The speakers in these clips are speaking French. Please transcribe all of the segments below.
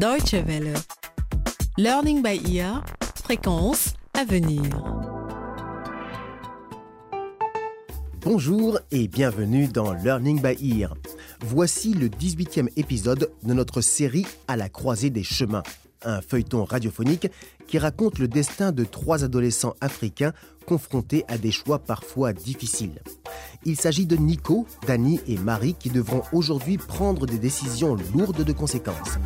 Deutsche Welle. Learning by ear, fréquence à venir. Bonjour et bienvenue dans Learning by Ear. Voici le 18e épisode de notre série À la croisée des chemins, un feuilleton radiophonique qui raconte le destin de trois adolescents africains confrontés à des choix parfois difficiles. Il s'agit de Nico, Danny et Marie qui devront aujourd'hui prendre des décisions lourdes de conséquences.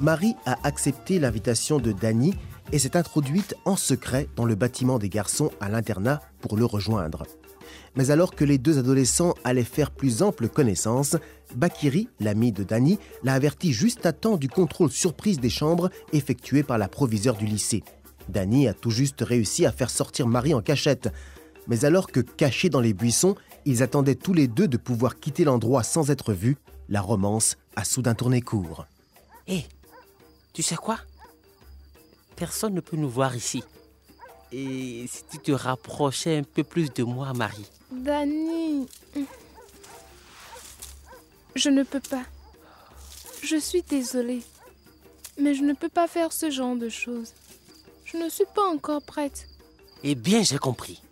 Marie a accepté l'invitation de Danny et s'est introduite en secret dans le bâtiment des garçons à l'internat pour le rejoindre. Mais alors que les deux adolescents allaient faire plus ample connaissance, Bakiri, l'ami de Danny, l'a averti juste à temps du contrôle surprise des chambres effectué par la proviseure du lycée. Danny a tout juste réussi à faire sortir Marie en cachette. Mais alors que, cachés dans les buissons, ils attendaient tous les deux de pouvoir quitter l'endroit sans être vus, la romance a soudain tourné court. Hé, tu sais quoi? Personne ne peut nous voir ici. Et si tu te rapprochais un peu plus de moi, Marie Dani. Je ne peux pas. Je suis désolée. Mais je ne peux pas faire ce genre de choses. Je ne suis pas encore prête. Eh bien, j'ai compris.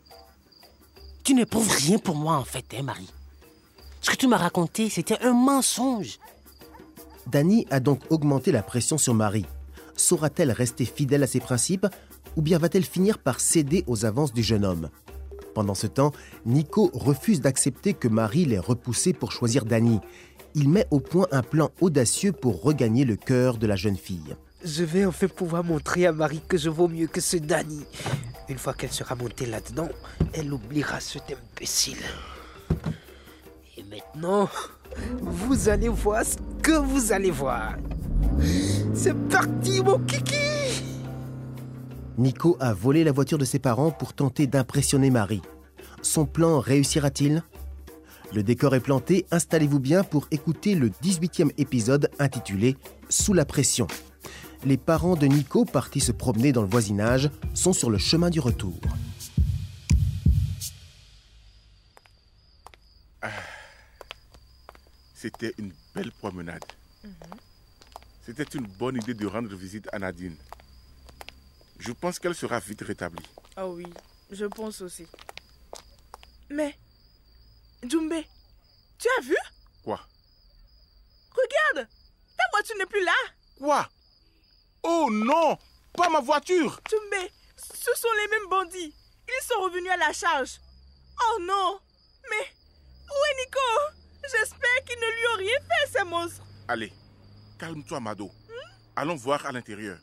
Tu n'éprouves rien pour moi, en fait, hein, Marie Ce que tu m'as raconté, c'était un mensonge. Dani a donc augmenté la pression sur Marie. Saura-t-elle rester fidèle à ses principes ou bien va-t-elle finir par céder aux avances du jeune homme? Pendant ce temps, Nico refuse d'accepter que Marie l'ait repoussé pour choisir Dani. Il met au point un plan audacieux pour regagner le cœur de la jeune fille. Je vais enfin pouvoir montrer à Marie que je vaux mieux que ce Danny. Une fois qu'elle sera montée là-dedans, elle oubliera cet imbécile. Et maintenant, vous allez voir ce que vous allez voir. C'est parti, mon kiki Nico a volé la voiture de ses parents pour tenter d'impressionner Marie. Son plan réussira-t-il? Le décor est planté, installez-vous bien pour écouter le 18e épisode intitulé Sous la pression. Les parents de Nico, partis se promener dans le voisinage, sont sur le chemin du retour. C'était une belle promenade. C'était une bonne idée de rendre visite à Nadine. Je pense qu'elle sera vite rétablie. Ah oui, je pense aussi. Mais, Djumbe, tu as vu? Quoi? Regarde, ta voiture n'est plus là. Quoi? Oh non Pas ma voiture Djumbe, ce sont les mêmes bandits. Ils sont revenus à la charge. Oh non Mais, où est Nico? J'espère qu'ils ne lui ont rien fait, ces monstres. Allez, calme-toi, Mado. Allons voir à l'intérieur.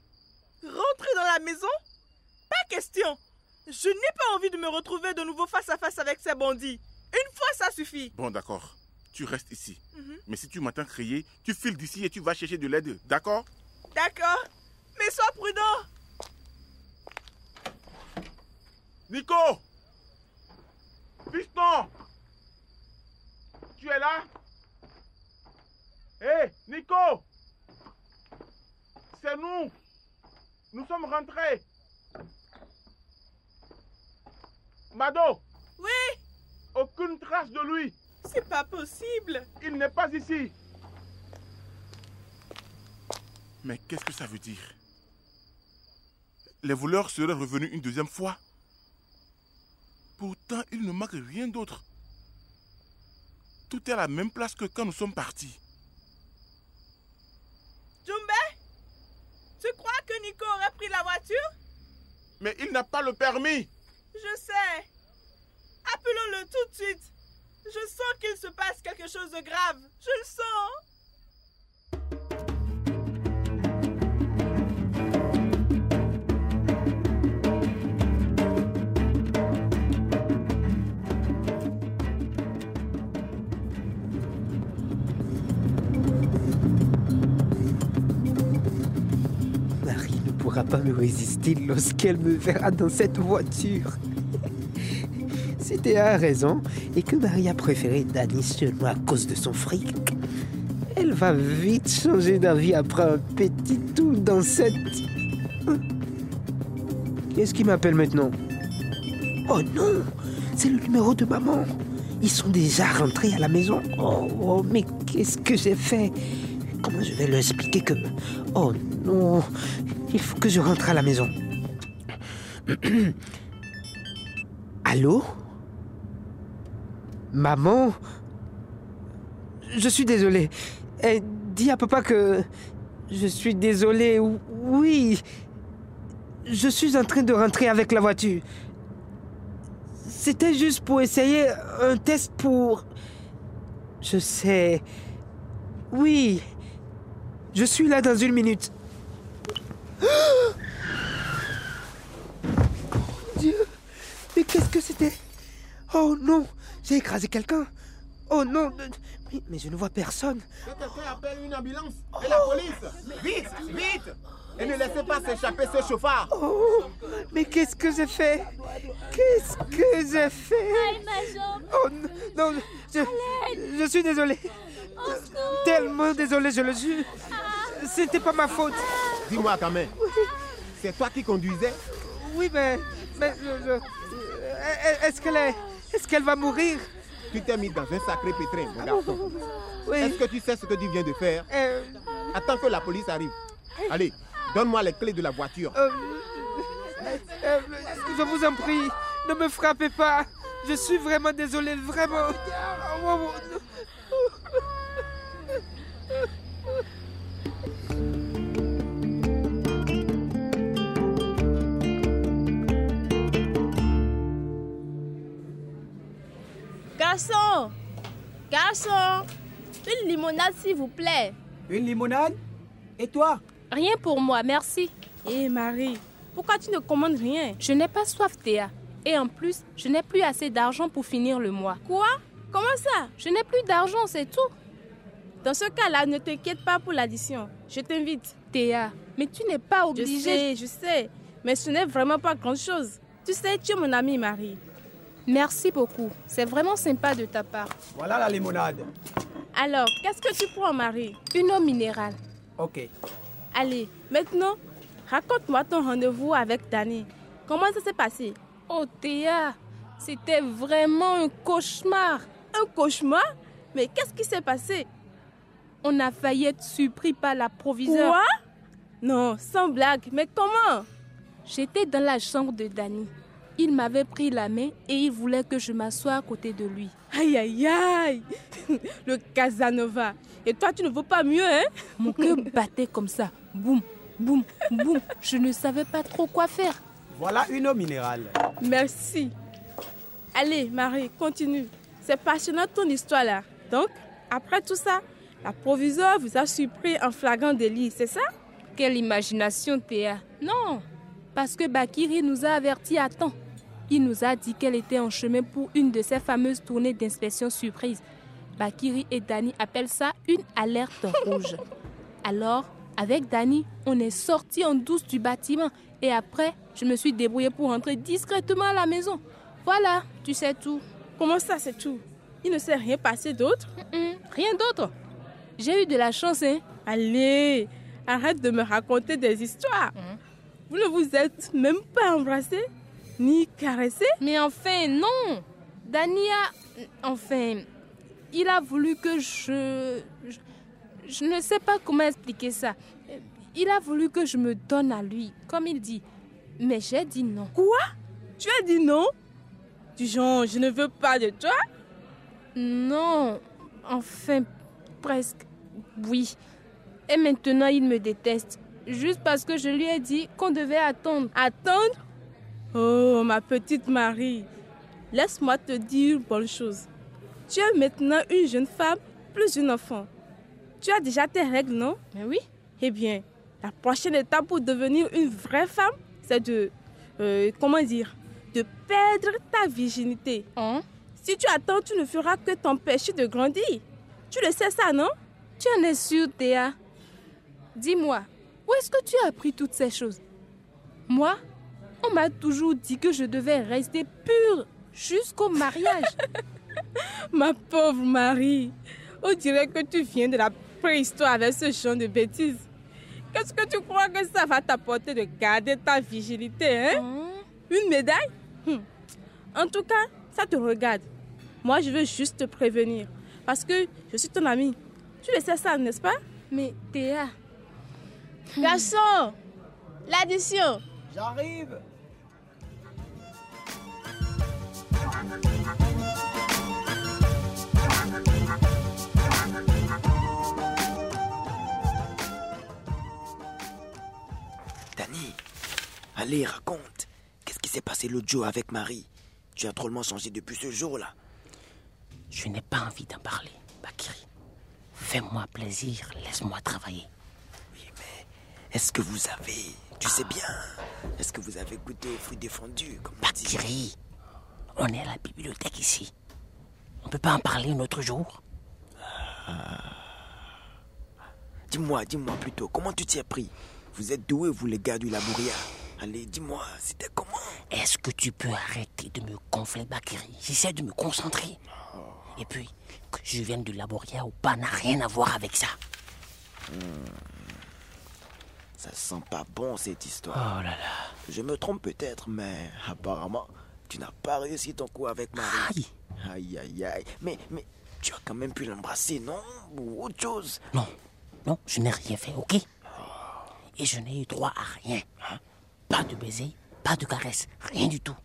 Rentrer dans la maison? Pas question. Je n'ai pas envie de me retrouver de nouveau face à face avec ces bandits. Une fois, ça suffit. Bon, d'accord. Tu restes ici. Mais si tu m'entends crier, tu files d'ici et tu vas chercher de l'aide. D'accord? D'accord. Mais sois prudent. Nico! Piston Tu es là? Hé, Nico! C'est nous! Nous sommes rentrés! Mado! Oui, Aucune trace de lui! C'est pas possible. Il n'est pas ici! Mais qu'est-ce que ça veut dire? Les voleurs seraient revenus une deuxième fois Pourtant, il ne manque rien d'autre. Tout est à la même place que quand nous sommes partis. Jumbe, tu crois que Nico aurait pris la voiture? Mais il n'a pas le permis Je sais. Appelons-le tout de suite. Je sens qu'il se passe quelque chose de grave. Je le sens. Pas me résister lorsqu'elle me verra dans cette voiture. C'était à raison et que Marie a préféré Danny seulement à cause de son fric. Elle va vite changer d'avis après un petit tour dans cette... Qu'est-ce qui m'appelle maintenant? Oh non, c'est le numéro de maman. Ils sont déjà rentrés à la maison. Oh, oh mais qu'est-ce que j'ai fait? Comment je vais leur expliquer que... Oh non, il faut que je rentre à la maison. Allô? Maman? Je suis désolé. Eh, dis à papa que... Je suis désolé. Oui. Je suis en train de rentrer avec la voiture. C'était juste pour essayer un test pour... Je sais. Oui. Je suis là dans une minute. Dieu, mais qu'est-ce que c'était? Oh non, j'ai écrasé quelqu'un. Oh non, mais, je ne vois personne. Que quelqu'un appelle une ambulance et la police. Vite, vite et ne laissez pas s'échapper ce chauffard. Oh, mais qu'est-ce que j'ai fait? Qu'est-ce que j'ai fait? Oh non, je, je suis désolé. Tellement désolé, je le jure. C'était pas ma faute. Dis-moi quand même, c'est toi qui conduisais Oui, mais, mais est-ce qu'elle est, est-ce qu'elle va mourir? Tu t'es mis dans un sacré pétrin, mon garçon. Oui. Est-ce que tu sais ce que tu viens de faire? Euh... Attends que la police arrive. Allez, Donne-moi les clés de la voiture. Euh, euh, euh, je vous en prie, ne me frappez pas. Je suis vraiment désolé, vraiment. Garçon Garçon Une limonade, s'il vous plaît. Une limonade? Et toi? Rien pour moi, merci. Hé Marie, pourquoi tu ne commandes rien? Je n'ai pas soif, Théa. Et en plus, je n'ai plus assez d'argent pour finir le mois. Quoi? Comment ça? Je n'ai plus d'argent, c'est tout. Dans ce cas-là, ne t'inquiète pas pour l'addition. Je t'invite. Théa, mais tu n'es pas obligée. Je sais, je sais. Mais ce n'est vraiment pas grand-chose. Tu sais, tu es mon amie, Marie. Merci beaucoup. C'est vraiment sympa de ta part. Voilà la limonade. Alors, qu'est-ce que tu prends, Marie? Une eau minérale. Ok. Allez, maintenant, raconte-moi ton rendez-vous avec Danny. Comment ça s'est passé? Oh Théa, c'était vraiment un cauchemar. Un cauchemar? Mais qu'est-ce qui s'est passé? On a failli être surpris par la proviseure. Quoi? Non, sans blague. Mais comment? J'étais dans la chambre de Danny. Il m'avait pris la main et il voulait que je m'assoie à côté de lui. Aïe, aïe, aïe Le Casanova. Et toi, tu ne veux pas mieux, hein? Mon cœur battait comme ça boum, boum, boum. Je ne savais pas trop quoi faire. Voilà une eau minérale. Merci. Allez, Marie, continue. C'est passionnant ton histoire là. Donc, après tout ça, la proviseure vous a surpris en flagrant délit, c'est ça? Quelle imagination, Théa. Non, parce que Bakiri nous a avertis à temps. Il nous a dit qu'elle était en chemin pour une de ces fameuses tournées d'inspection surprise. Bakiri et Dani appellent ça une alerte rouge. Alors, avec Dani, on est sorti en douce du bâtiment et après, je me suis débrouillée pour rentrer discrètement à la maison. Voilà, tu sais tout. Comment ça, c'est tout? Il ne s'est rien passé d'autre? Rien d'autre. J'ai eu de la chance, hein Allez, arrête de me raconter des histoires. Hein? Vous ne vous êtes même pas embrassé? Ni caressé Mais enfin, non Dania, enfin, il a voulu que je je ne sais pas comment expliquer ça. Il a voulu que je me donne à lui, comme il dit. Mais j'ai dit non. Quoi? Tu as dit non? Du genre, je ne veux pas de toi? Non, enfin, presque. Oui. Et maintenant, il me déteste. Juste parce que je lui ai dit qu'on devait attendre. Attendre? Oh, ma petite Marie. Laisse-moi te dire une bonne chose. Tu es maintenant une jeune femme plus une enfant. Tu as déjà tes règles, non? Mais oui. Eh bien, la prochaine étape pour devenir une vraie femme, c'est de... Euh, comment dire De perdre ta virginité. Hein? Si tu attends, tu ne feras que t'empêcher de grandir. Tu le sais ça, non? Tu en es sûre, Théa? Dis-moi, où est-ce que tu as appris toutes ces choses? Moi, on m'a toujours dit que je devais rester pure jusqu'au mariage. Ma pauvre Marie, on dirait que tu viens de la préhistoire avec ce genre de bêtises. Qu'est-ce que tu crois que ça va t'apporter de garder ta vigilité, hein? hein? Une médaille? Hum. En tout cas, ça te regarde. Moi, je veux juste te prévenir. Parce que je suis ton ami. Tu le sais ça, n'est-ce pas? Mais Théa. Garçon, l'addition. J'arrive. Danny, allez, raconte. Qu'est-ce qui s'est passé l'autre jour avec Marie? Tu as drôlement changé depuis ce jour-là. Je n'ai pas envie d'en parler, Bakiri. Fais-moi plaisir, laisse-moi travailler. Oui, mais est-ce que vous avez, tu sais bien, est-ce que vous avez goûté aux fruits défendus comme on dit? Bakiri, on est à la bibliothèque ici. On peut pas en parler un autre jour? Dis-moi, dis-moi plutôt, comment tu t'y es pris? Vous êtes doués, vous les gars du Labouria. Allez, dis-moi, c'était comment? Est-ce que tu peux arrêter de me gonfler, Bakiri? J'essaie de me concentrer. Et puis, que je vienne du Laboria ou pas n'a rien à voir avec ça. Ça sent pas bon cette histoire. Oh là là. Je me trompe peut-être, mais apparemment, tu n'as pas réussi ton coup avec Marie. Aïe. Aïe, aïe, aïe. Mais, mais, tu as quand même pu l'embrasser, non? Ou autre chose? Non, non, je n'ai rien fait, ok? Et je n'ai eu droit à rien. hein? Pas de baiser, pas de caresse, rien du tout.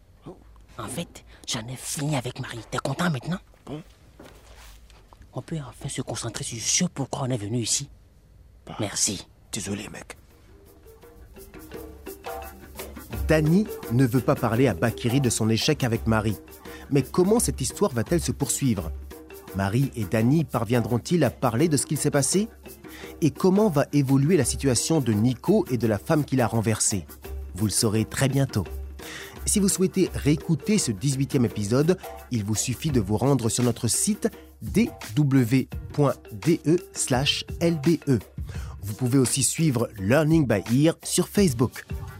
En fait, j'en ai fini avec Marie. T'es content maintenant? Bon. On peut enfin se concentrer sur ce pourquoi on est venu ici. Merci. Désolé, mec. Danny ne veut pas parler à Bakiri de son échec avec Marie. Mais comment cette histoire va-t-elle se poursuivre? Marie et Danny parviendront-ils à parler de ce qu'il s'est passé? Et comment va évoluer la situation de Nico et de la femme qu'il a renversée? Vous le saurez très bientôt. Si vous souhaitez réécouter ce 18e épisode, il vous suffit de vous rendre sur notre site dw.de/lbe. Vous pouvez aussi suivre Learning by Ear sur Facebook.